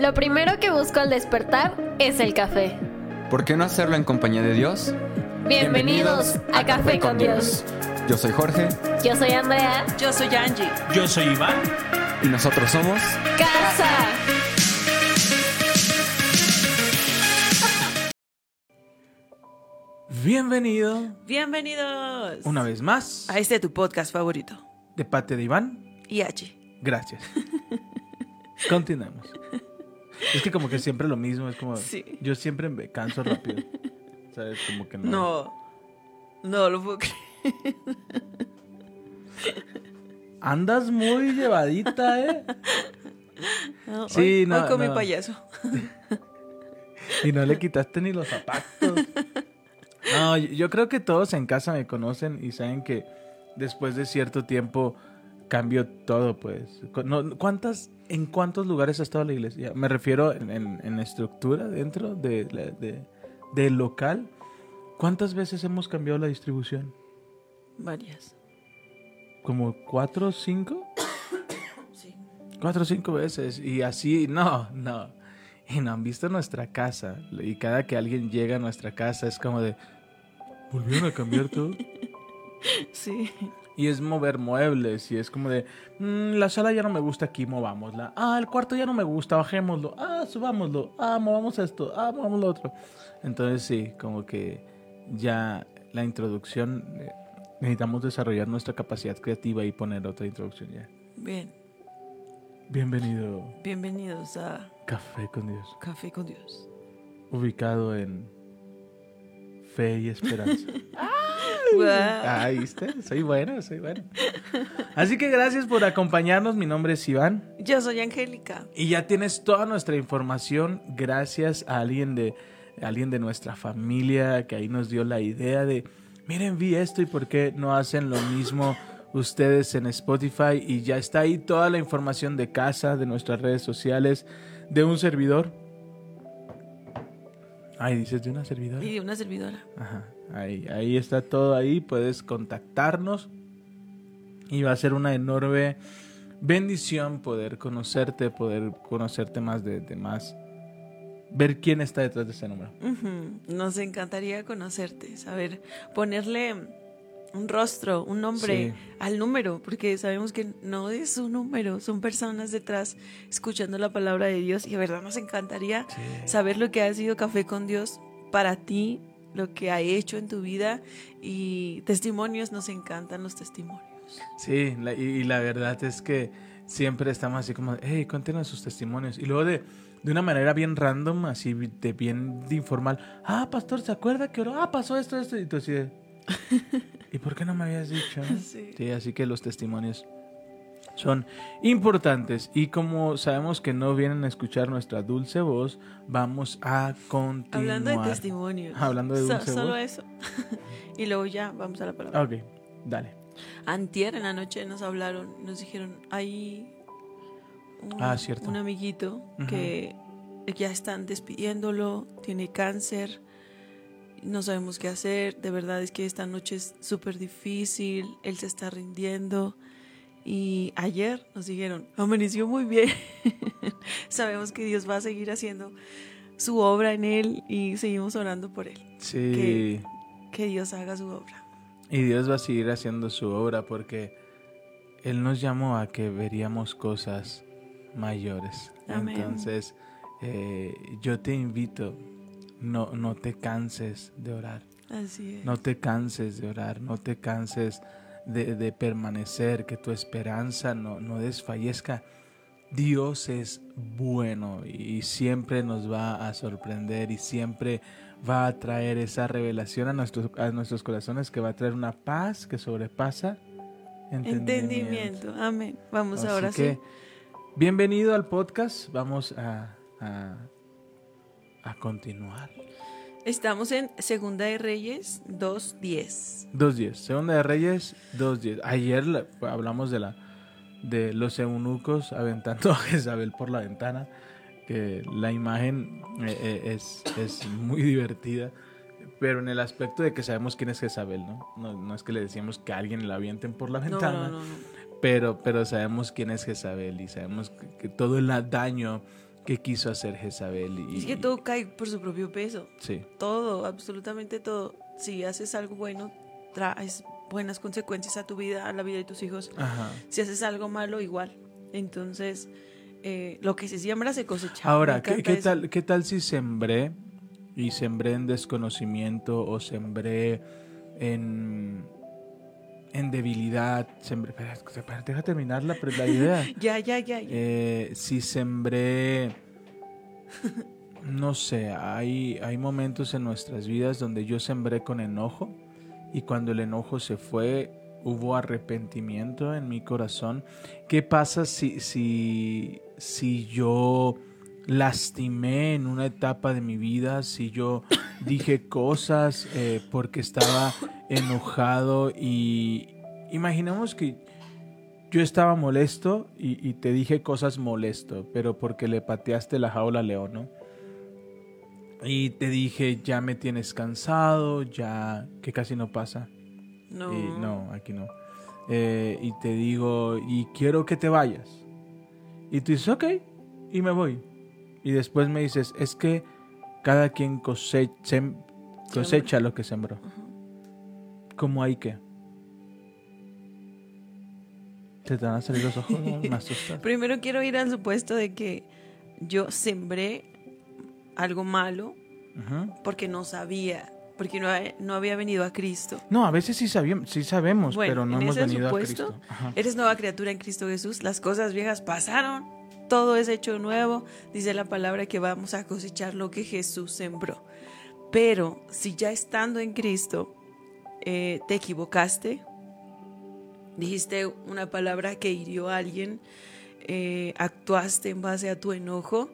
Lo primero que busco al despertar es el café. ¿Por qué no hacerlo en compañía de Dios? Bienvenidos, a, Café con Dios. Yo soy Jorge Yo soy Andrea. Yo soy Angie. Yo soy Iván. y nosotros somos... Casa. Bienvenido Bienvenidos una vez más a este tu podcast favorito. de parte de Iván. Y Angie. Gracias. Continuemos. Es que como que siempre lo mismo, es como... Sí. Yo siempre me canso rápido. ¿Sabes? Como que no. No, no lo puedo creer. Andas muy llevadita, ¿eh? No, Sí, hoy, no, hoy con mi no. payaso. Y no le quitaste ni los zapatos. No, yo creo que todos en casa me conocen y saben que después de cierto tiempo cambio todo, pues. ¿Cuántas, en cuántos lugares ha estado la iglesia? Me refiero en, en- en estructura dentro de, de- local. ¿Cuántas veces hemos cambiado la distribución? Varias. ¿Como cuatro o cinco? Sí. Cuatro o cinco veces. Y así, no, no. Y no han visto nuestra casa. Y cada que alguien llega a nuestra casa es como de... ¿Volvieron a cambiar todo? Sí. Y es mover muebles. Y es como de... "Mm, la sala ya no me gusta aquí, movámosla. Ah, el cuarto ya no me gusta, bajémoslo. Ah, subámoslo. Ah, movamos esto. Ah, movamos lo otro. Entonces sí, como que ya la introducción... eh, necesitamos desarrollar nuestra capacidad creativa y poner otra introducción ya. Bien. Bienvenido Bienvenidos a Café con Dios. Café con Dios. ubicado en fe y esperanza. Guau. ah, ¿viste? Soy bueno, soy bueno. Así que gracias por acompañarnos. Mi nombre es Iván. Yo soy Angélica. Y ya tienes toda nuestra información gracias a alguien de, alguien de nuestra familia que ahí nos dio la idea de, miren, vi esto y por qué no hacen lo mismo ustedes en Spotify. Y ya está ahí toda la información de casa, de nuestras redes sociales, de un servidor. Ay, dices de una servidora. Y una servidora. Ajá, ahí, ahí está todo ahí, puedes contactarnos y va a ser una enorme bendición poder conocerte, poder conocerte más de, de más, ver quién está detrás de ese número. Nos encantaría conocerte, saber ponerle un rostro, un nombre Sí. al número, porque sabemos que no es un número, son personas detrás escuchando la palabra de Dios y de verdad nos encantaría saber lo que ha sido Café con Dios para ti, lo que ha hecho en tu vida y testimonios, nos encantan los testimonios. Sí, la- y, y la verdad es que siempre estamos así como, hey, cuéntenos sus testimonios. Y luego de, de una manera bien random, así de bien de informal, ah, pastor, ¿se acuerda que oró? Ah, pasó esto, esto, y tú así de, ¿y por qué no me habías dicho? Sí. Sí, así que los testimonios son importantes. Y como sabemos que no vienen a escuchar nuestra dulce voz, vamos a continuar. Hablando de testimonios. Hablando de So- dulce Solo voz. eso. y luego ya vamos a la palabra. Ok, dale. Antier en la noche nos hablaron, nos dijeron, hay un, Ah, un amiguito que ya están despidiéndolo, tiene cáncer, no sabemos qué hacer, de verdad es que esta noche es súper difícil, él se está rindiendo y ayer nos dijeron, amaneció muy bien, sabemos que Dios va a seguir haciendo su obra en él y seguimos orando por él, Sí. Que- que Dios haga su obra. Y Dios va a seguir haciendo su obra porque Él nos llamó a que veríamos cosas mayores. Amén. Entonces, eh, yo te invito, no, no te canses de orar. Así es. No te canses de orar, no te canses de, de permanecer, que tu esperanza no, no desfallezca. Dios es bueno y siempre nos va a sorprender y siempre va a traer esa revelación a nuestros, a nuestros corazones que va a traer una paz que sobrepasa entendimiento. Entendimiento. Amén. Vamos Así ahora que, sí. bienvenido al podcast. Vamos a, a, a continuar. Estamos en Segunda de Reyes 2.10. 2.10. Segunda de Reyes, 2.10. Ayer la- hablamos de la de los eunucos aventando a Jezabel por la ventana. Que la imagen eh, eh, es, es muy divertida. Pero en el aspecto de que sabemos quién es Jezabel, ¿no? No, no es que le decíamos que a alguien la avienten por la ventana. no, no, no. Pero, pero sabemos quién es Jezabel y sabemos que, que todo el daño que quiso hacer Jezabel. Y, Es que todo cae por su propio peso. Sí, Todo, absolutamente todo. Si haces algo bueno, traes buenas consecuencias a tu vida, a la vida de tus hijos. ajá. Si haces algo malo, igual. Entonces, eh, lo que se siembra se cosecha. Ahora, ¿qué, qué tal, ¿qué tal si sembré y sembré en desconocimiento o sembré en, en debilidad? Sembré, espera, deja terminar la, la idea. Ya, ya, ya. ya. Eh, si sembré, no sé, hay, hay momentos en nuestras vidas donde yo sembré con enojo y cuando el enojo se fue hubo arrepentimiento en mi corazón. ¿Qué pasa si, si, si yo lastimé en una etapa de mi vida, si yo dije cosas eh, porque estaba enojado y imaginemos que yo estaba molesto y, y te dije cosas molesto, pero porque le pateaste la jaula a León, ¿no? Y te dije, ya me tienes cansado, ya que casi no pasa. no. Y no, aquí no. Eh, y te digo, y quiero que te vayas. Y tú dices, ok, y me voy. Y después me dices, es que cada quien cosecha, sem- cosecha lo que sembró. ¿Cómo hay que? ¿Te te van a salir los ojos? Me. Primero quiero ir al supuesto de que yo sembré algo malo porque no sabía, porque no, no había venido a Cristo. No, a veces sí, sabíamos, sí sabemos, Bueno, pero no hemos venido supuesto, a Cristo. Ajá. Eres nueva criatura en Cristo Jesús, las cosas viejas pasaron, todo es hecho nuevo, dice la palabra que vamos a cosechar lo que Jesús sembró. Pero si ya estando en Cristo eh, te equivocaste, dijiste una palabra que hirió a alguien, eh, actuaste en base a tu enojo,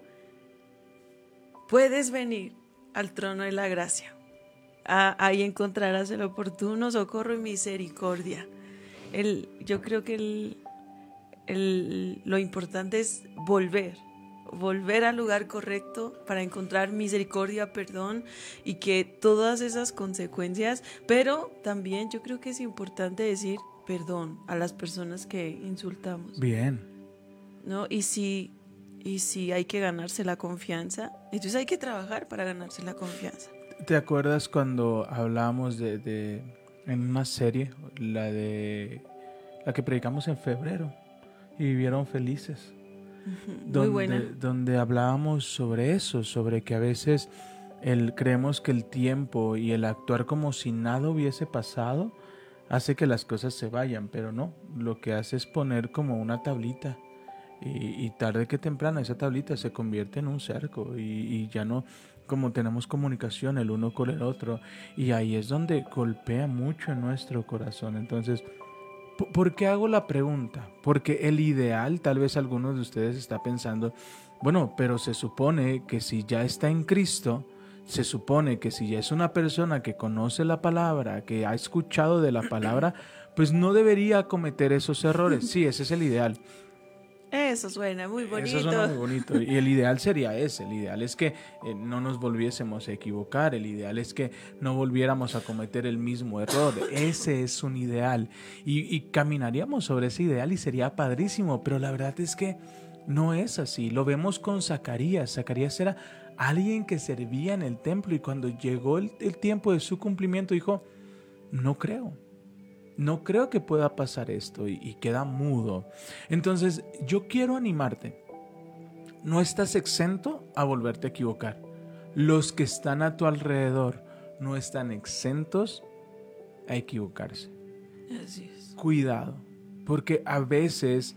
puedes venir al trono de la gracia. Ah, ahí encontrarás el oportuno socorro y misericordia. El, yo creo que el, el- lo importante es volver, volver al lugar correcto para encontrar misericordia, perdón y que todas esas consecuencias, pero también yo creo que es importante decir perdón a las personas que insultamos, Bien. ¿no? Y si, y si hay que ganarse la confianza, entonces hay que trabajar para ganarse la confianza. ¿Te acuerdas cuando hablábamos de, de- en una serie, la de la que predicamos en febrero y vivieron felices? Muy donde, buena. donde hablábamos sobre eso, sobre que a veces el, creemos que el tiempo y el actuar como si nada hubiese pasado hace que las cosas se vayan, pero no, lo que hace es poner como una tablita y, y tarde que temprano esa tablita se convierte en un cerco y, y ya no como tenemos comunicación el uno con el otro y ahí es donde golpea mucho en nuestro corazón. Entonces, ¿P- ¿Por qué hago la pregunta? Porque el ideal, tal vez algunos de ustedes está pensando, bueno, pero se supone que si ya está en Cristo, se supone que si ya es una persona que conoce la palabra, que ha escuchado de la palabra, pues no debería cometer esos errores. Sí, ese es el ideal. Eso suena muy bonito. Eso suena muy bonito. Y el ideal sería ese. El ideal es que eh, no nos volviésemos a equivocar. El ideal es que no volviéramos a cometer el mismo error. Ese es un ideal. Y, y caminaríamos sobre ese ideal y sería padrísimo. Pero la verdad es que no es así. Lo vemos con Zacarías. Zacarías era alguien que servía en el templo y cuando llegó el, el tiempo de su cumplimiento dijo, no creo no creo que pueda pasar esto y, y queda mudo. Entonces, yo quiero animarte. No estás exento a volverte a equivocar. Los que están a tu alrededor no están exentos a equivocarse. Así es. Cuidado, porque a veces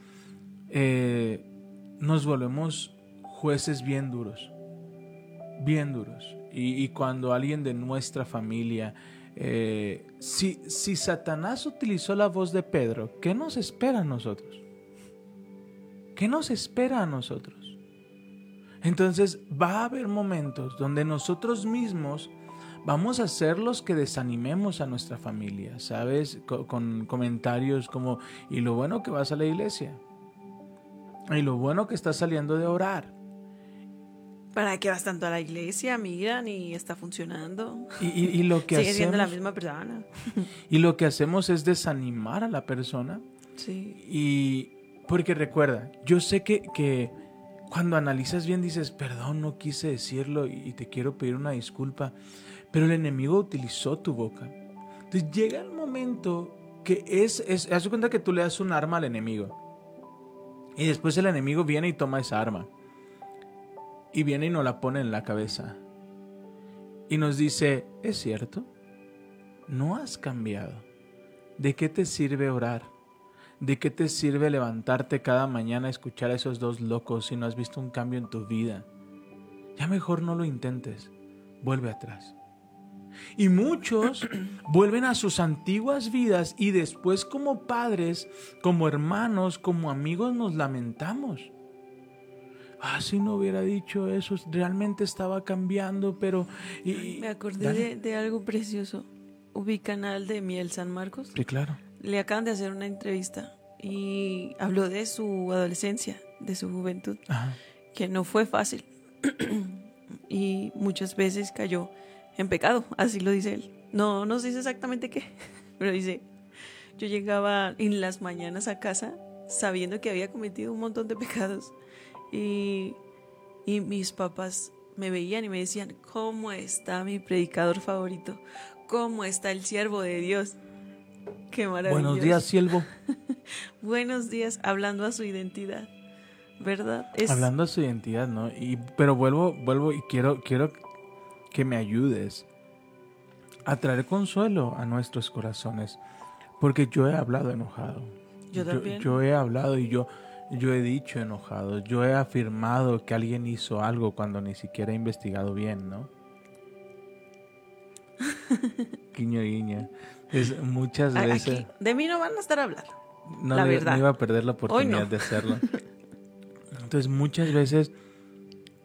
eh, nos volvemos jueces bien duros, bien duros. Y, y cuando alguien de nuestra familia eh, si, si Satanás utilizó la voz de Pedro, ¿qué nos espera a nosotros? ¿Qué nos espera a nosotros? Entonces va a haber momentos donde nosotros mismos vamos a ser los que desanimemos a nuestra familia, ¿sabes? Co- con comentarios como, y lo bueno que vas a la iglesia, y lo bueno que estás saliendo de orar, ¿Para qué vas tanto a la iglesia? Miran y está funcionando. y, y- y lo que Sigue siendo la hacemos, misma persona. y lo que hacemos es desanimar a la persona Sí. Y porque recuerda, yo sé que, que cuando analizas bien dices, perdón, no quise decirlo y te quiero pedir una disculpa, pero el enemigo utilizó tu boca. Entonces llega el momento que es, es haz cuenta que tú le das un arma al enemigo y después el enemigo viene y toma esa arma y viene y nos la pone en la cabeza y nos dice, es cierto, no has cambiado. ¿De qué te sirve orar? ¿De qué te sirve levantarte cada mañana a escuchar a esos dos locos si no has visto un cambio en tu vida? Ya mejor no lo intentes. Vuelve atrás. Y muchos vuelven a sus antiguas vidas y después como padres, como hermanos, como amigos nos lamentamos. Ah, si no hubiera dicho eso, realmente estaba cambiando, pero... Me acordé de, de, algo precioso. Ubican al de Miel San Marcos. Sí, claro le acaban de hacer una entrevista y habló de su adolescencia, de su juventud, que no fue fácil y muchas veces cayó en pecado, así lo dice él. No nos dice exactamente qué, pero dice, yo llegaba en las mañanas a casa sabiendo que había cometido un montón de pecados y, y mis papás me veían y me decían, ¿cómo está mi predicador favorito? ¿Cómo está el siervo de Dios? Qué Buenos días, siervo. Buenos días, hablando a su identidad, ¿verdad? Hablando a su identidad, ¿no? Y, pero vuelvo, vuelvo y quiero, quiero que me ayudes a traer consuelo a nuestros corazones, porque yo he hablado enojado. Yo también. Yo, he hablado y yo, yo he dicho enojado. Yo he afirmado que alguien hizo algo cuando ni siquiera he investigado bien, ¿no? guiño, guiño. Es muchas veces. de mí no van a estar a hablar. No, la verdad. iba a perder la oportunidad de hacerlo. Entonces, muchas veces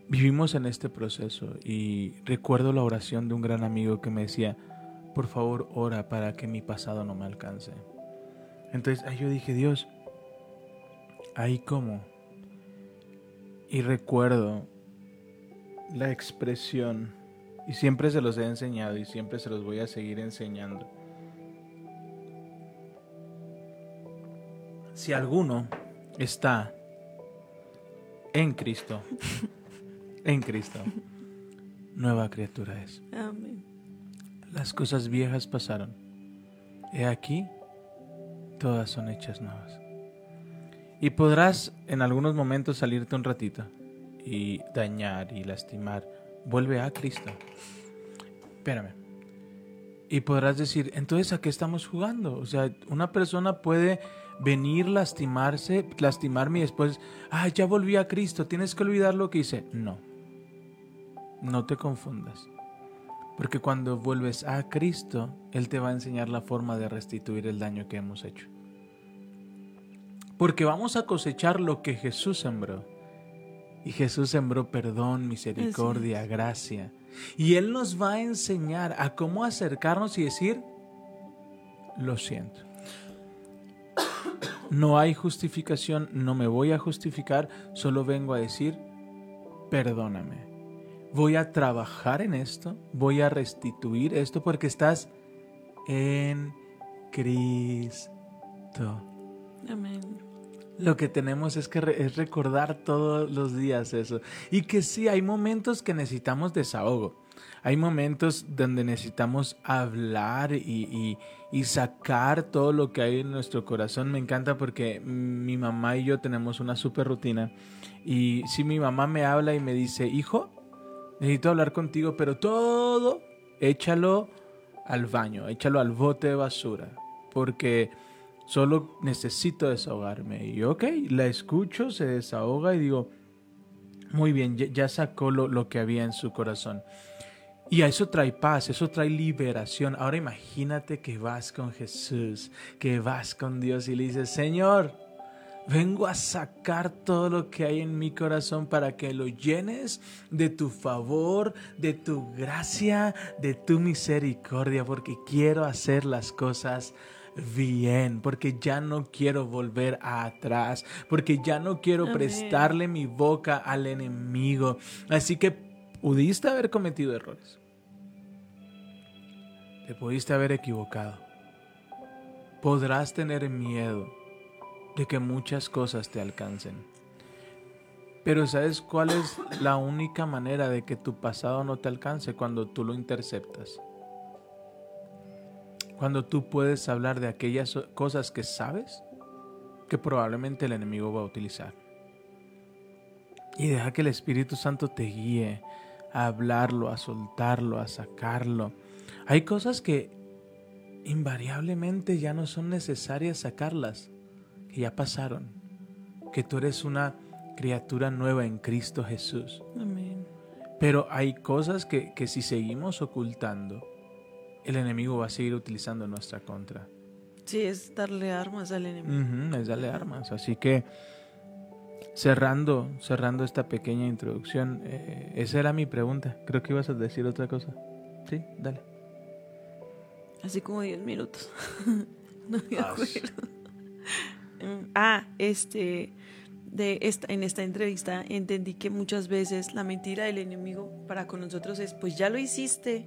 vivimos en este proceso y recuerdo la oración de un gran amigo que me decía, por favor, ora para que mi pasado no me alcance. Entonces, ahí yo dije, Dios, ahí cómo. Y recuerdo la expresión, y siempre se los he enseñado y siempre se los voy a seguir enseñando si alguno está en Cristo, en Cristo, nueva criatura es. Amén. Las cosas viejas pasaron. He aquí, todas son hechas nuevas. Y podrás en algunos momentos salirte un ratito y dañar y lastimar. Vuelve a Cristo. Espérame. Y podrás decir, entonces, ¿a qué estamos jugando? O sea, una persona puede venir, lastimarse, lastimarme y después, ah, ya volví a Cristo, tienes que olvidar lo que hice. No, no te confundas. Porque cuando vuelves a Cristo, Él te va a enseñar la forma de restituir el daño que hemos hecho. Porque vamos a cosechar lo que Jesús sembró. Y Jesús sembró perdón, misericordia, gracia. Y Él nos va a enseñar a cómo acercarnos y decir, lo siento. No hay justificación, no me voy a justificar, solo vengo a decir, perdóname. Voy a trabajar en esto, voy a restituir esto porque estás en Cristo. Lo que tenemos es que es recordar todos los días eso. Y que sí, hay momentos que necesitamos desahogo. Hay momentos donde necesitamos hablar y, sacar todo lo que hay en nuestro corazón. Me encanta porque mi mamá y yo tenemos una super rutina. Y si mi mamá me habla y me dice, hijo, necesito hablar contigo, pero todo échalo al baño, échalo al bote de basura. Porque solo necesito desahogarme. Y ok, la escucho, se desahoga y digo, muy bien, ya, sacó lo, lo que había en su corazón. Y eso trae paz, eso trae liberación. Ahora imagínate que vas con Jesús, que vas con Dios y le dices, Señor, vengo a sacar todo lo que hay en mi corazón para que lo llenes de tu favor, de tu gracia, de tu misericordia, porque quiero hacer las cosas bien, porque ya no quiero volver atrás, porque ya no quiero prestarle mi boca al enemigo. Así que Pudiste haber cometido errores. Te pudiste haber equivocado. Podrás tener miedo de que muchas cosas te alcancen. Pero ¿sabes cuál es la única manera de que tu pasado no te alcance? Cuando tú lo interceptas. Cuando tú puedes hablar de aquellas cosas que sabes que probablemente el enemigo va a utilizar. Y deja que el Espíritu Santo te guíe a hablarlo, a soltarlo, a sacarlo. Hay cosas que invariablemente ya no son necesarias sacarlas, que ya pasaron, que tú eres una criatura nueva en Cristo Jesús. Amén. Pero hay cosas que, que si seguimos ocultando, el enemigo va a seguir utilizando en nuestra contra. Sí, es darle armas al enemigo. Es darle armas. Así que cerrando, cerrando esta pequeña introducción, eh, esa era mi pregunta. Creo que ibas a decir otra cosa. Sí, dale. Así como 10 minutos. no me Ah, acuerdo. Mm, ah, este. De esta, en esta entrevista entendí que muchas veces la mentira del enemigo para con nosotros es: pues ya lo hiciste,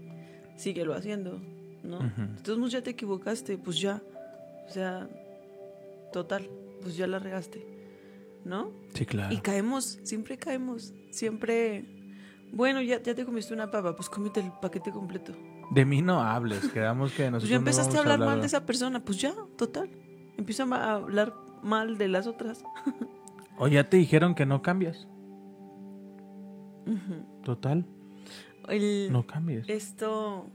síguelo haciendo. ¿No? Ujú. Entonces ya te equivocaste, pues ya. O sea, total, pues ya la regaste. ¿No? Sí, claro. Y caemos, siempre caemos. Siempre. Bueno, ya, ya te comiste una papa, pues cómete el paquete completo. De mí no hables, quedamos que nosotros Pues ya no empezaste a hablar mal de esa persona, pues ya, total. Empieza a hablar mal de las otras. O ya te dijeron que no cambias. Total, El- no cambies. Esto.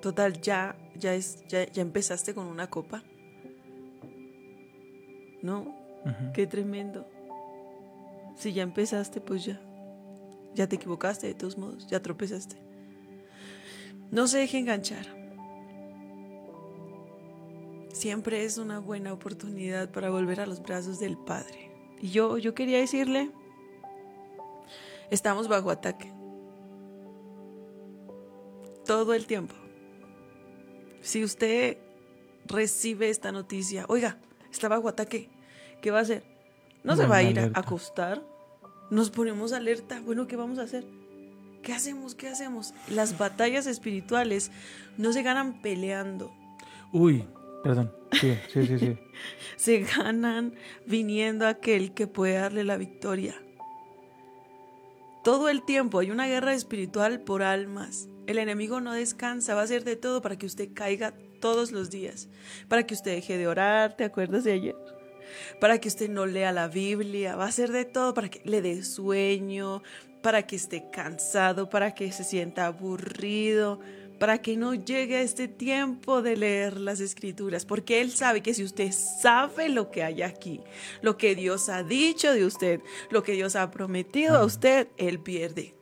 Total, ya, ya es, ya, ya empezaste con una copa. ¿No? Qué tremendo. Si ya empezaste, pues ya. Ya te equivocaste de todos modos, ya tropezaste. No se deje enganchar. Siempre es una buena oportunidad para volver a los brazos del Padre. Y yo, yo quería decirle, estamos bajo ataque. Todo el tiempo. Si usted recibe esta noticia, oiga, está bajo ataque, ¿qué va a hacer? No se va a ir a acostar. Nos ponemos alerta. Bueno, ¿qué vamos a hacer? ¿Qué hacemos? ¿Qué hacemos? Las batallas espirituales no se ganan peleando, Uy, perdón. Sí, sí, sí, sí. se ganan viniendo a aquel que puede darle la victoria. Todo el tiempo hay una guerra espiritual por almas. El enemigo no descansa, va a hacer de todo para que usted caiga todos los días, para que usted deje de orar, ¿te acuerdas de ayer? Para que usted no lea la Biblia, va a hacer de todo para que le dé sueño, para que esté cansado, para que se sienta aburrido, para que no llegue a este tiempo de leer las escrituras, porque Él sabe que si usted sabe lo que hay aquí, lo que Dios ha dicho de usted, lo que Dios ha prometido a usted, Él pierde.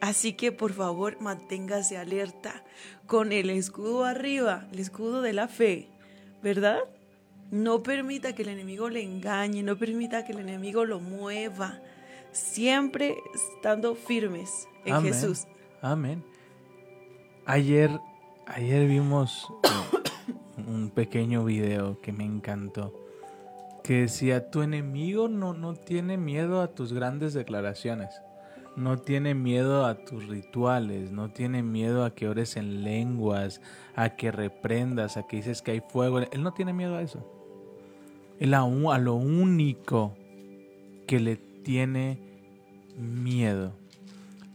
Así que por favor manténgase alerta con el escudo arriba, el escudo de la fe, ¿verdad? No permita que el enemigo le engañe, no permita que el enemigo lo mueva. Siempre estando firmes en Amén. Jesús. Amén. Ayer, ayer vimos un pequeño video que me encantó. Que decía, tu enemigo no, no tiene miedo a tus grandes declaraciones. No tiene miedo a tus rituales, no tiene miedo a que ores en lenguas, a que reprendas, a que dices que hay fuego. Él no tiene miedo a eso. Él a, a lo único que le tiene miedo,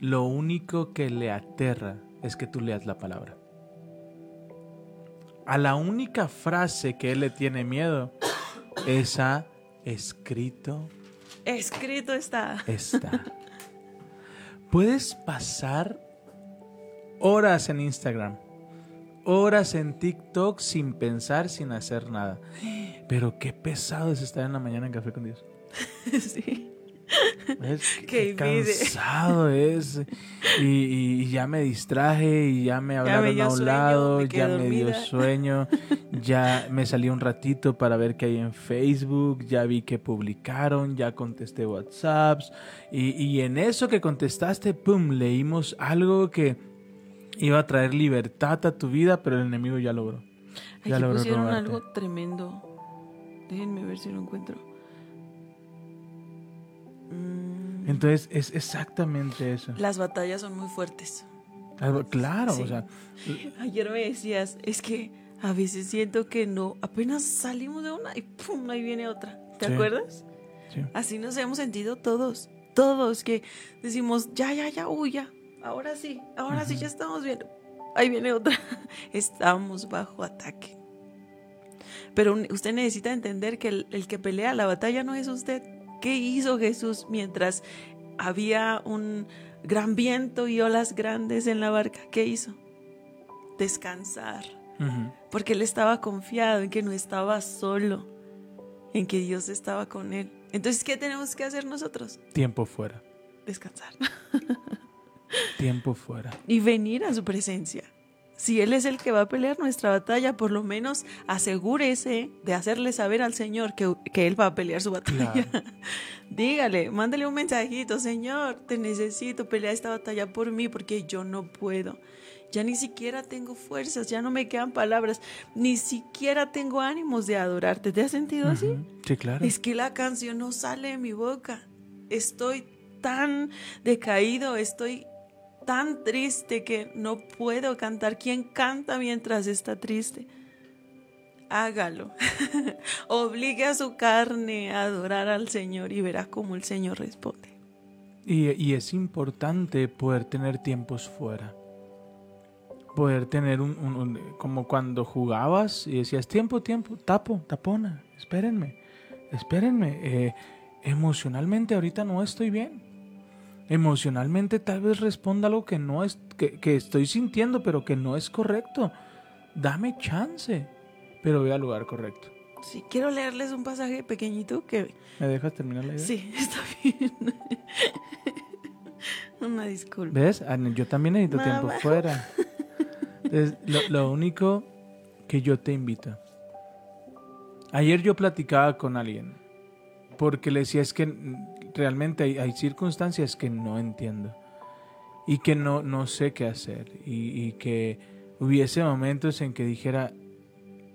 lo único que le aterra es que tú leas la palabra. A la única frase que él le tiene miedo es a escrito Escrito está. está. Puedes pasar horas en Instagram, horas en TikTok sin pensar, sin hacer nada. Pero qué pesado es estar en la mañana en Café con Dios. sí. ¿Ves? Qué cansado es. Y, ya me distraje y ya me hablaron a un sueño, lado, me ya me dio sueño, ya me salí un ratito para ver qué hay en Facebook, ya vi que publicaron, ya contesté WhatsApps y, y en eso que contestaste, pum, leímos algo que iba a traer libertad a tu vida, pero el enemigo ya logró. Ya Aquí logró pusieron robarte. algo tremendo. Déjenme ver si lo encuentro. Mm, Entonces es exactamente eso. las batallas son muy fuertes. Claro, Sí. o sea, Ayer me decías, es que a veces siento que no, apenas salimos de una y pum, ahí viene otra. ¿Te Sí. acuerdas? Sí. Así nos hemos sentido todos, todos que decimos, ya, ya, ya, uy, ya, ahora sí, ahora sí, ya estamos bien. Ahí viene otra. Estamos bajo ataque. Pero usted necesita entender que el, el que pelea la batalla no es usted. ¿Qué hizo Jesús mientras había un gran viento y olas grandes en la barca? ¿Qué hizo? Descansar. Porque él estaba confiado en que no estaba solo, en que Dios estaba con él. Entonces, ¿qué tenemos que hacer nosotros? Tiempo fuera. Descansar Tiempo fuera. y venir a su presencia. Si Él es el que va a pelear nuestra batalla, por lo menos asegúrese de hacerle saber al Señor que, que Él va a pelear su batalla. Claro. Dígale, mándale un mensajito, Señor, te necesito pelear esta batalla por mí porque yo no puedo. Ya ni siquiera tengo fuerzas, ya no me quedan palabras, ni siquiera tengo ánimos de adorarte. ¿Te has sentido así? Sí, claro. Es que la canción no sale de mi boca. Estoy tan decaído, estoy tan triste que no puedo cantar. ¿Quién canta mientras está triste? Hágalo. Obligue a su carne a adorar al Señor y verá cómo el Señor responde. Y, es importante poder tener tiempos fuera. Poder tener un, un- un- como cuando jugabas y decías tiempo, tiempo, tapo, tapona, espérenme, espérenme. eh, emocionalmente ahorita no estoy bien. Emocionalmente tal vez responda algo que no es, que, que estoy sintiendo, pero que no es correcto. Dame chance, pero ve al lugar correcto. Sí, quiero leerles un pasaje pequeñito que... ¿Me dejas terminar la idea? Sí, está bien. Una disculpa. ¿Ves? Ah, Yo también necesito Mamá. tiempo fuera. Entonces, lo, lo único que yo te invito. Ayer yo platicaba con alguien porque le decía es que realmente hay, circunstancias que no entiendo y que no, no sé qué hacer y, y que hubiese momentos en que dijera,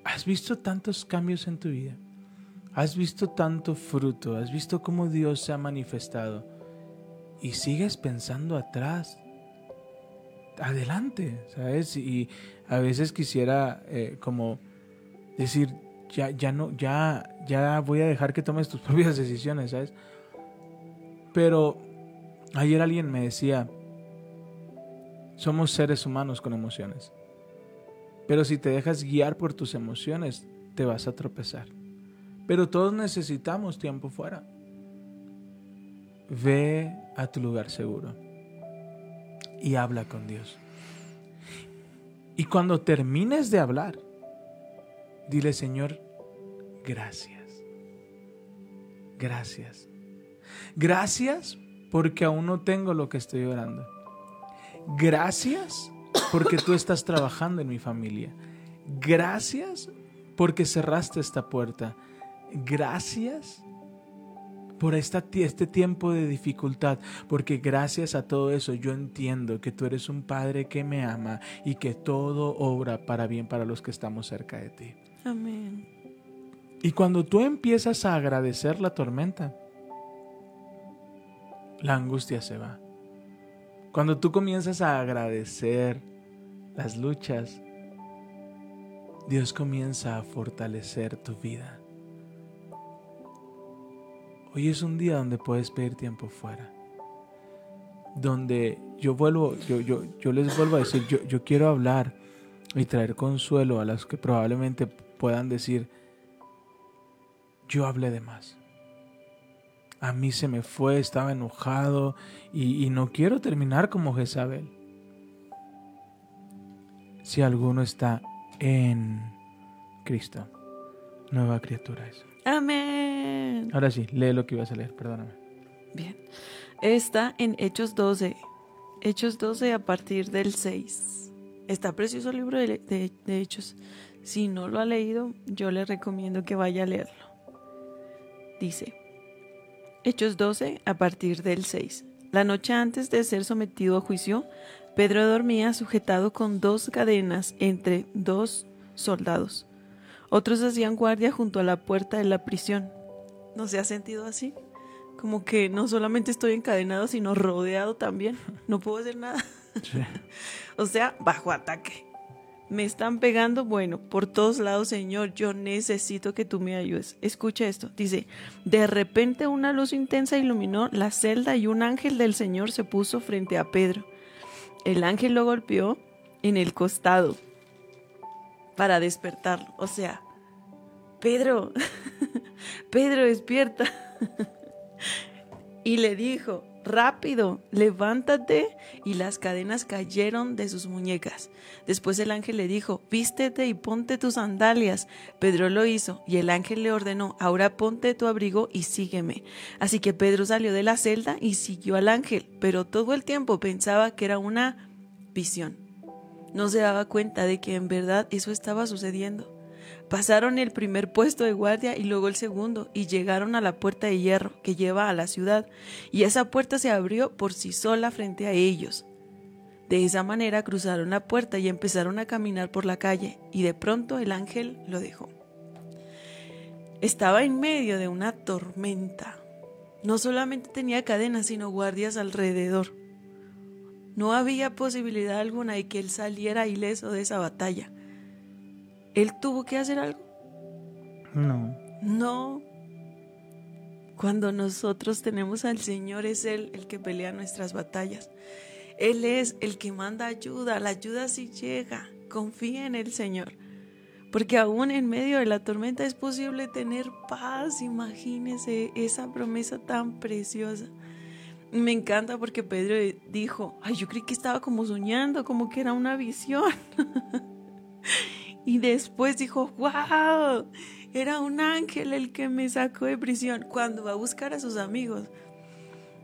has visto tantos cambios en tu vida, has visto tanto fruto, has visto cómo Dios se ha manifestado y sigues pensando atrás. Adelante, ¿sabes? Y a veces quisiera eh, como decir, ya, ya no, ya, ya voy a dejar que tomes tus propias decisiones, ¿sabes? Pero ayer alguien me decía, somos seres humanos con emociones. Pero si te dejas guiar por tus emociones, te vas a tropezar. Pero todos necesitamos tiempo fuera. Ve a tu lugar seguro y habla con Dios. Y cuando termines de hablar, dile, Señor, gracias. Gracias. Gracias porque aún no tengo lo que estoy orando. Gracias porque tú estás trabajando en mi familia. Gracias porque cerraste esta puerta. Gracias por esta, este tiempo de dificultad, porque gracias a todo eso yo entiendo que tú eres un Padre que me ama y que todo obra para bien para los que estamos cerca de ti. Amén. Y cuando tú empiezas a agradecer la tormenta, la angustia se va. Cuando tú comienzas a agradecer las luchas, Dios comienza a fortalecer tu vida. Hoy es un día donde puedes pedir tiempo fuera. Donde yo vuelvo, yo, yo, yo les vuelvo a decir, yo, yo quiero hablar y traer consuelo a los que probablemente puedan decir, yo hablé de más. A mí se me fue, estaba enojado y, y no quiero terminar como Jezabel. Si alguno está en Cristo, nueva criatura es. Amén. Ahora sí, lee lo que ibas a leer, perdóname. Bien. Está en Hechos 12. Hechos 12 a partir del 6. Está precioso el libro de, de- de Hechos. Si no lo ha leído, yo le recomiendo que vaya a leerlo. Dice, Hechos 12 a partir del 6. La noche antes de ser sometido a juicio, Pedro dormía sujetado con dos cadenas entre dos soldados. Otros hacían guardia junto a la puerta de la prisión. ¿No se ha sentido así? Como que no solamente estoy encadenado, sino rodeado también. No puedo hacer nada. Sí. O sea, bajo ataque. Me están pegando, bueno, por todos lados, Señor, yo necesito que tú me ayudes. Escucha esto, dice, de repente una luz intensa iluminó la celda y un ángel del Señor se puso frente a Pedro. El ángel lo golpeó en el costado para despertarlo. O sea, Pedro, Pedro, despierta. y le dijo, rápido, levántate. Y las cadenas cayeron de sus muñecas. Después el ángel le dijo, vístete y ponte tus sandalias. Pedro lo hizo y el ángel le ordenó, ahora ponte tu abrigo y sígueme. Así que Pedro salió de la celda y siguió al ángel, pero todo el tiempo pensaba que era una visión. No se daba cuenta de que en verdad eso estaba sucediendo. Pasaron el primer puesto de guardia y luego el segundo y llegaron a la puerta de hierro que lleva a la ciudad y esa puerta se abrió por sí sola frente a ellos. De esa manera cruzaron la puerta y empezaron a caminar por la calle y de pronto el ángel lo dejó. Estaba en medio de una tormenta. No solamente tenía cadenas, sino guardias alrededor. No había posibilidad alguna de que él saliera ileso de esa batalla. ¿Él tuvo que hacer algo? No. No. Cuando nosotros tenemos al Señor es Él el que pelea nuestras batallas. Él es el que manda ayuda. La ayuda sí llega. Confía en el Señor. Porque aún en medio de la tormenta es posible tener paz. Imagínese esa promesa tan preciosa. Me encanta porque Pedro dijo, ay, yo creí que estaba como soñando, como que era una visión. Y después dijo, wow, era un ángel el que me sacó de prisión. Cuando va a buscar a sus amigos,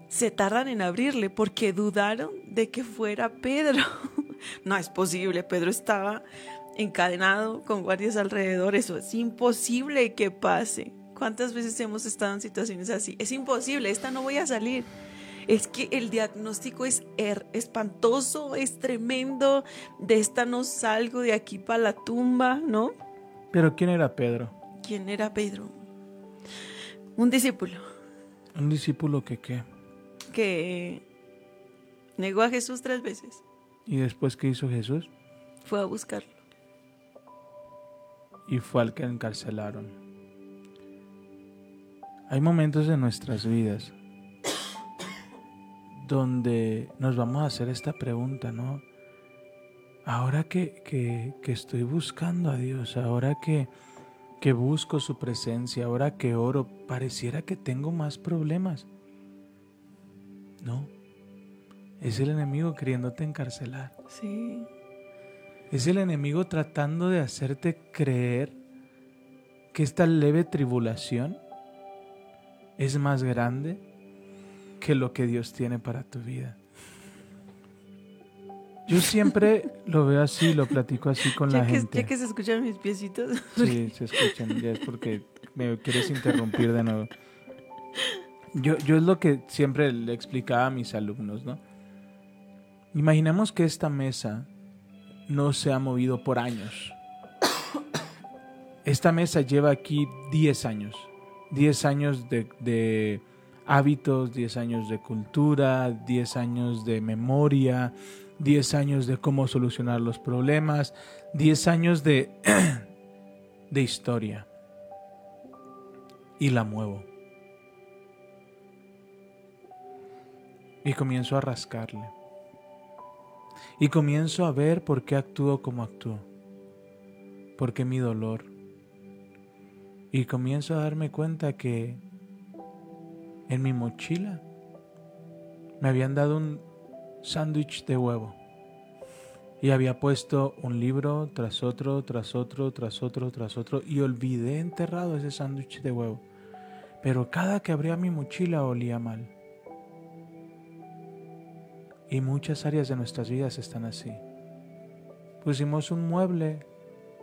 se tardan en abrirle porque dudaron de que fuera Pedro. No es posible, Pedro estaba encadenado con guardias alrededor, eso es imposible que pase. ¿Cuántas veces hemos estado en situaciones así? Es imposible, esta no voy a salir es que el diagnóstico es er, espantoso, es tremendo, de esta no salgo de aquí para la tumba, ¿no? Pero ¿quién era Pedro? ¿Quién era Pedro? Un discípulo. ¿Un discípulo que qué? Que negó a Jesús tres veces. ¿Y después qué hizo Jesús? Fue a buscarlo. Y fue al que encarcelaron. Hay momentos en nuestras vidas donde nos vamos a hacer esta pregunta, ¿no? Ahora que, que, estoy buscando a Dios, ahora que, que busco su presencia, ahora que oro, pareciera que tengo más problemas. No, es el enemigo queriéndote encarcelar. Sí. Es el enemigo tratando de hacerte creer que esta leve tribulación es más grande que lo que Dios tiene para tu vida. Yo siempre lo veo así, lo platico así con la gente. Ya que se escuchan mis piecitos. Sí, se escuchan, ya es porque me quieres interrumpir de nuevo. Yo, yo es lo que siempre le explicaba a mis alumnos, ¿no? Imaginemos que esta mesa no se ha movido por años. Esta mesa lleva aquí 10 años. 10 años de hábitos, 10 años de cultura, 10 años de memoria, 10 años de cómo solucionar los problemas, 10 años de, de historia. Y la muevo. Y comienzo a rascarle. Y comienzo a ver por qué actúo como actúo. Por qué mi dolor. Y comienzo a darme cuenta que en mi mochila me habían dado un sándwich de huevo y había puesto un libro tras otro, tras otro, tras otro, tras otro y olvidé enterrado ese sándwich de huevo. Pero cada que abría mi mochila olía mal. Y muchas áreas de nuestras vidas están así. Pusimos un mueble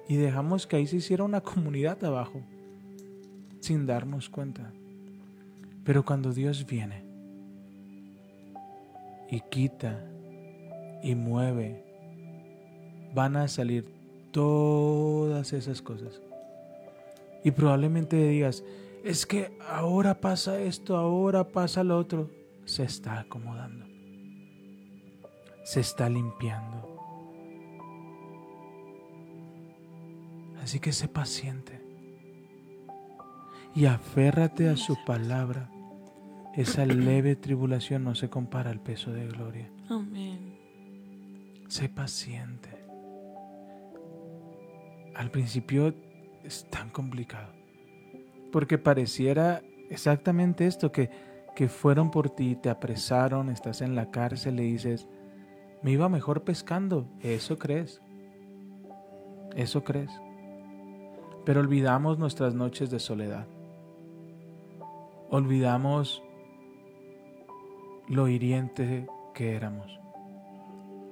y dejamos que ahí se hiciera una comunidad abajo, sin darnos cuenta. Pero cuando Dios viene y quita y mueve, van a salir todas esas cosas. Y probablemente digas, es que ahora pasa esto, ahora pasa lo otro. Se está acomodando. Se está limpiando. Así que sé paciente y aférrate a su palabra. Esa leve tribulación no se compara al peso de gloria. Amén. Sé paciente. Al principio es tan complicado. Porque pareciera exactamente esto, que, que fueron por ti, te apresaron, estás en la cárcel, le dices, me iba mejor pescando. Eso crees. Eso crees. Pero olvidamos nuestras noches de soledad. Olvidamos lo hiriente que éramos.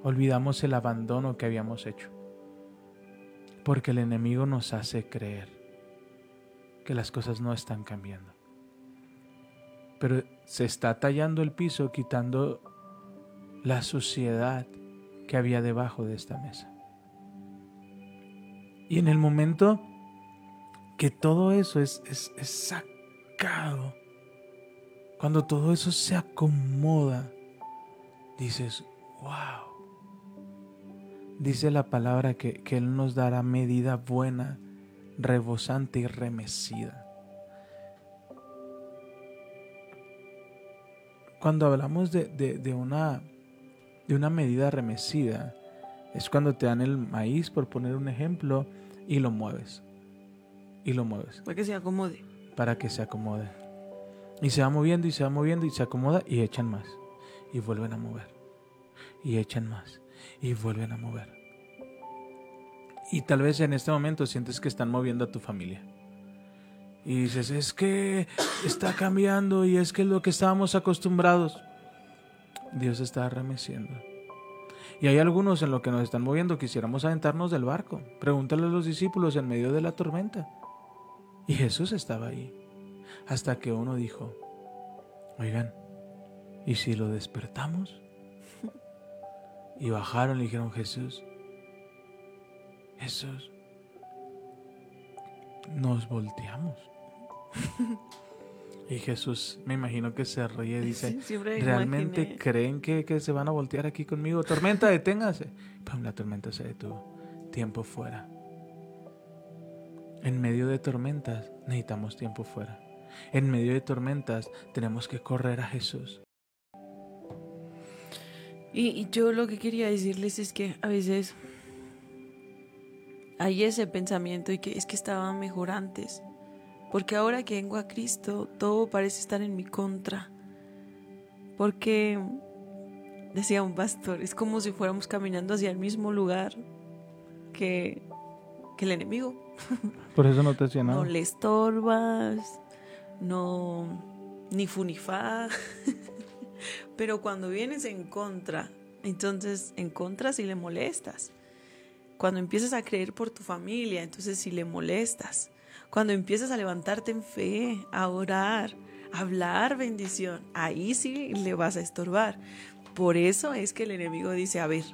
Olvidamos el abandono que habíamos hecho. Porque el enemigo nos hace creer que las cosas no están cambiando. Pero se está tallando el piso quitando la suciedad que había debajo de esta mesa. Y en el momento que todo eso es, es, sacado, cuando todo eso se acomoda, dices, wow. Dice la palabra que, que Él nos dará medida buena, rebosante y remecida. Cuando hablamos de, de, de una, de una medida remecida, es cuando te dan el maíz, por poner un ejemplo, y lo mueves. Y lo mueves. Para que se acomode. Para que se acomode. Y se va moviendo y se va moviendo y se acomoda y echan más. Y vuelven a mover. Y echan más. Y vuelven a mover. Y tal vez en este momento sientes que están moviendo a tu familia. Y dices, es que está cambiando y es que es lo que estábamos acostumbrados. Dios está remeciendo. Y hay algunos en lo que nos están moviendo, quisiéramos aventarnos del barco. Pregúntale a los discípulos en medio de la tormenta. Y Jesús estaba ahí. Hasta que uno dijo, oigan, ¿y si lo despertamos? Y bajaron y dijeron, Jesús, Jesús, nos volteamos. y Jesús, me imagino que se ríe y dice, Sí, ¿realmente imaginé. creen que, que se van a voltear aquí conmigo? Tormenta, deténgase. Pum, la tormenta se detuvo. Tiempo fuera. En medio de tormentas necesitamos tiempo fuera. En medio de tormentas tenemos que correr a Jesús. Y, y yo lo que quería decirles es que a veces hay ese pensamiento y que es que estaba mejor antes. Porque ahora que vengo a Cristo, todo parece estar en mi contra. Porque, decía un pastor, es como si fuéramos caminando hacia el mismo lugar que, que el enemigo. Por eso no te hacía nada. No le estorbas, no ni fu ni fa. Pero cuando vienes en contra, entonces en contra si le molestas. Cuando empiezas a creer por tu familia, entonces si le molestas. Cuando empiezas a levantarte en fe, a orar, a hablar bendición, ahí sí le vas a estorbar. Por eso es que el enemigo dice, a ver,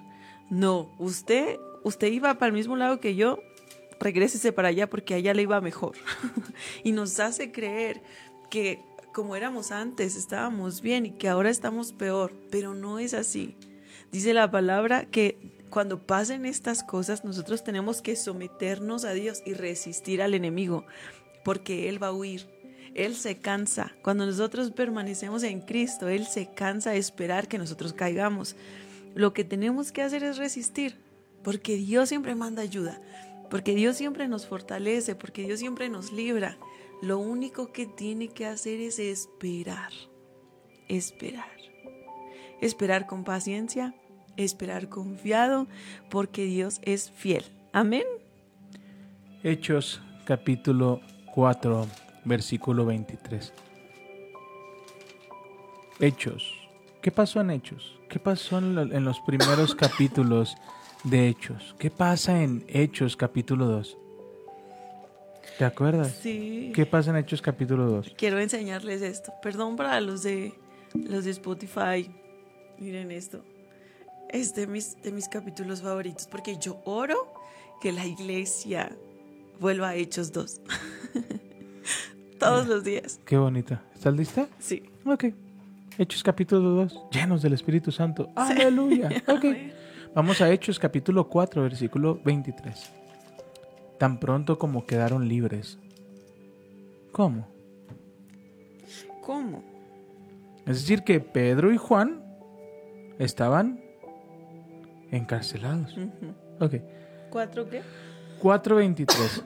no, usted, usted iba para el mismo lado que yo, regrésese para allá porque allá le iba mejor. y nos hace creer que como éramos antes estábamos bien y que ahora estamos peor, pero no es así. Dice la palabra que cuando pasen estas cosas nosotros tenemos que someternos a Dios y resistir al enemigo, porque Él va a huir. Él se cansa. Cuando nosotros permanecemos en Cristo, Él se cansa de esperar que nosotros caigamos. Lo que tenemos que hacer es resistir, porque Dios siempre manda ayuda, porque Dios siempre nos fortalece, porque Dios siempre nos libra. Lo único que tiene que hacer es esperar, esperar. Esperar con paciencia, esperar confiado, porque Dios es fiel. Amén. Hechos capítulo 4, versículo 23. Hechos. ¿Qué pasó en Hechos? ¿Qué pasó en, lo- en los primeros capítulos de Hechos? ¿Qué pasa en Hechos capítulo 2? ¿Te acuerdas? Sí. ¿Qué pasa en Hechos capítulo 2? Quiero enseñarles esto. Perdón para los de los de Spotify. Miren esto. Es de mis, de mis capítulos favoritos porque yo oro que la iglesia vuelva a Hechos 2. Todos los días. Qué bonita. ¿Estás lista? Sí. Ok. Hechos capítulo 2, llenos del Espíritu Santo. Aleluya. Ok. Vamos a Hechos capítulo 4, versículo 23. tan pronto como quedaron libres. ¿Cómo? ¿Cómo? Es decir, que Pedro y Juan estaban encarcelados. Ok. ¿Cuatro qué? 4.23.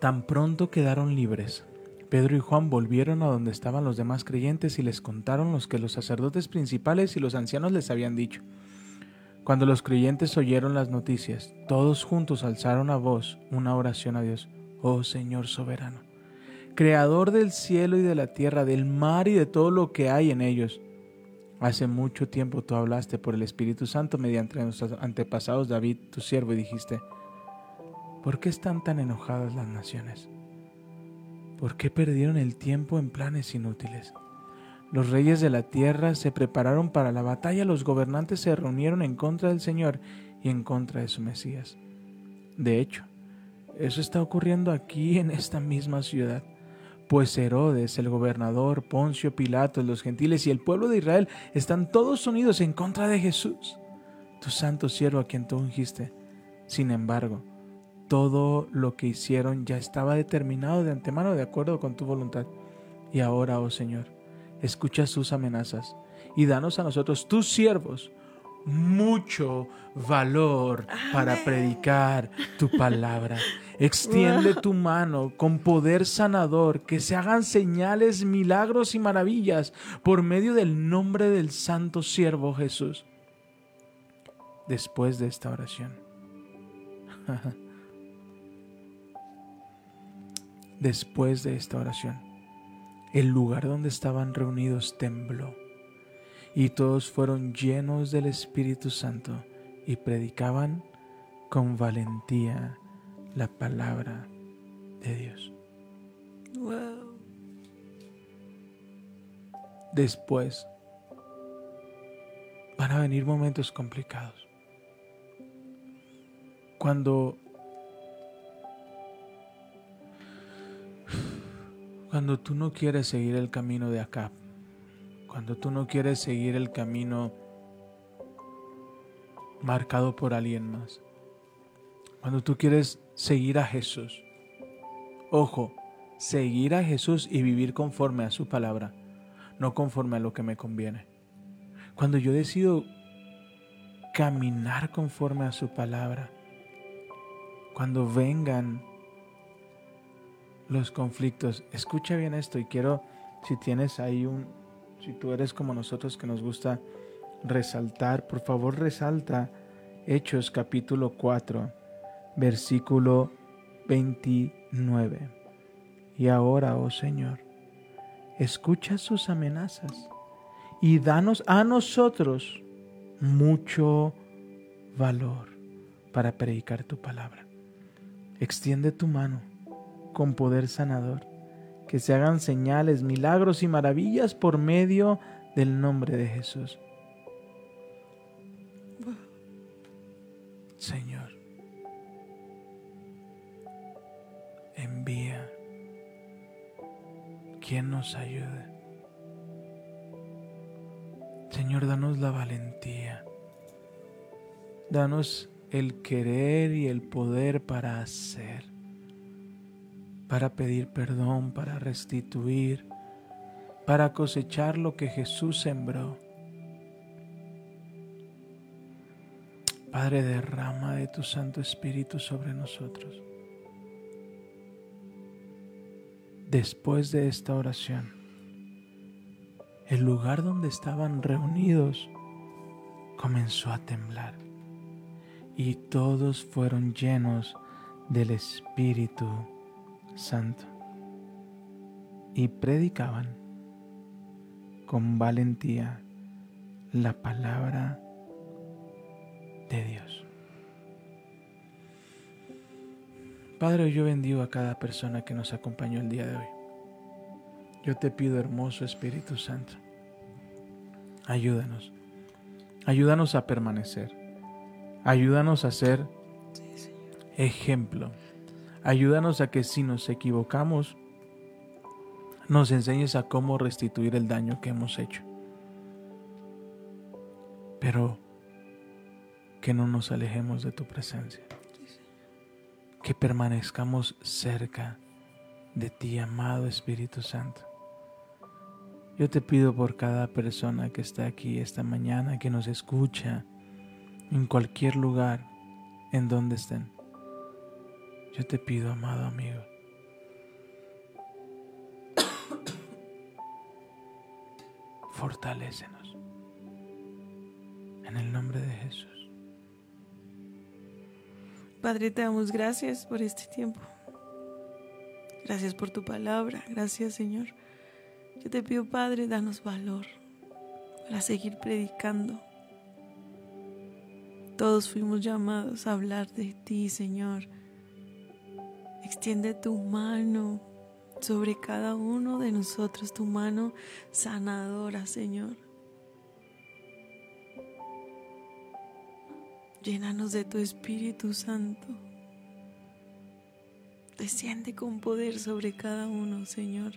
Tan pronto quedaron libres. Pedro y Juan volvieron a donde estaban los demás creyentes y les contaron los que los sacerdotes principales y los ancianos les habían dicho. Cuando los creyentes oyeron las noticias, todos juntos alzaron a voz una oración a Dios. Oh Señor soberano, Creador del cielo y de la tierra, del mar y de todo lo que hay en ellos. Hace mucho tiempo tú hablaste por el Espíritu Santo mediante nuestros antepasados David, tu siervo, y dijiste, ¿por qué están tan enojadas las naciones? ¿Por qué perdieron el tiempo en planes inútiles? Los reyes de la tierra se prepararon para la batalla, los gobernantes se reunieron en contra del Señor y en contra de su Mesías. De hecho, eso está ocurriendo aquí en esta misma ciudad. Pues Herodes, el gobernador, Poncio Pilato, los gentiles y el pueblo de Israel están todos unidos en contra de Jesús, tu santo siervo a quien tú ungiste. Sin embargo, todo lo que hicieron ya estaba determinado de antemano de acuerdo con tu voluntad. Y ahora, oh Señor, escucha sus amenazas y danos a nosotros, tus siervos, mucho valor para predicar tu palabra. Extiende tu mano con poder sanador, que se hagan señales, milagros y maravillas por medio del nombre del santo siervo Jesús. Después de esta oración, después de esta oración, el lugar donde estaban reunidos tembló y todos fueron llenos del Espíritu Santo y predicaban con valentía la palabra de Dios. Wow. Después van a venir momentos complicados. Cuando cuando tú no quieres seguir el camino de acá, cuando tú no quieres seguir el camino marcado por alguien más, cuando tú quieres seguir a Jesús, ojo, seguir a Jesús y vivir conforme a su palabra, no conforme a lo que me conviene. Cuando yo decido caminar conforme a su palabra, cuando vengan los conflictos, escucha bien esto y quiero, si tienes ahí un, si tú eres como nosotros que nos gusta resaltar, por favor resalta Hechos capítulo 4, versículo 29. Y ahora, oh Señor, escucha sus amenazas y danos a nosotros mucho valor para predicar tu palabra. Extiende tu mano con poder sanador, que se hagan señales, milagros y maravillas por medio del nombre de Jesús. Señor, envía quien nos ayude. Señor, danos la valentía. Danos el querer y el poder para hacer, para pedir perdón, para restituir, para cosechar lo que Jesús sembró. Padre, derrama de tu Santo Espíritu sobre nosotros. Después de esta oración, el lugar donde estaban reunidos comenzó a temblar y todos fueron llenos del Espíritu Santo y predicaban con valentía la palabra de Dios. Padre, yo bendigo a cada persona que nos acompañó el día de hoy. Yo te pido, hermoso Espíritu Santo, ayúdanos. Ayúdanos a permanecer. Ayúdanos a ser ejemplo. Ayúdanos a que si nos equivocamos, nos enseñes a cómo restituir el daño que hemos hecho. Pero que no nos alejemos de tu presencia. que permanezcamos cerca de ti, amado Espíritu Santo. Yo te pido por cada persona que está aquí esta mañana, que nos escucha, en cualquier lugar en donde estén. Yo te pido, amado amigo, fortalécenos. En el nombre de Jesús. Padre, te damos gracias por este tiempo. Gracias por tu palabra. Gracias, Señor. Yo te pido, Padre, danos valor para seguir predicando. Todos fuimos llamados a hablar de ti, Señor. Extiende tu mano sobre cada uno de nosotros, tu mano sanadora, Señor. Llénanos de tu Espíritu Santo. Desciende con poder sobre cada uno, Señor.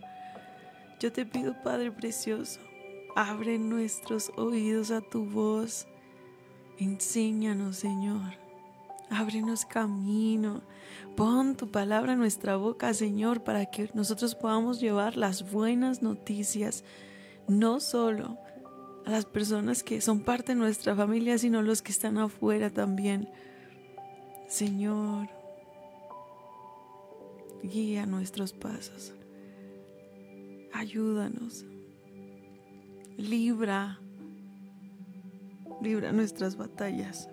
Yo te pido, Padre Precioso, abre nuestros oídos a tu voz. Enséñanos, Señor. Ábrenos camino. Pon tu palabra en nuestra boca, Señor, para que nosotros podamos llevar las buenas noticias, no solo a las personas que son parte de nuestra familia, sino los que están afuera también. Señor, guía nuestros pasos. Ayúdanos. Libra. Libra nuestras batallas.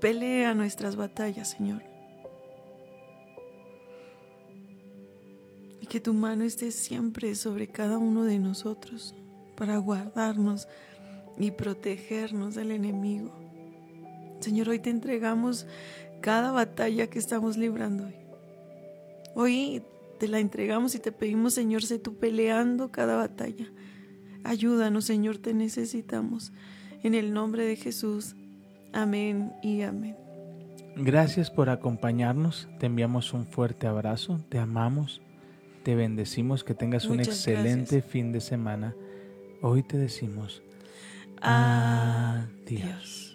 Pelea nuestras batallas, Señor. Y que tu mano esté siempre sobre cada uno de nosotros para guardarnos y protegernos del enemigo. Señor, hoy te entregamos cada batalla que estamos librando hoy. Hoy te la entregamos y te pedimos, Señor, sé tú peleando cada batalla. Ayúdanos, Señor, te necesitamos. En el nombre de Jesús. Amén y amén. Gracias por acompañarnos. Te enviamos un fuerte abrazo. Te amamos. Te bendecimos. Que tengas un excelente gracias. fin de semana. Hoy te decimos Adiós.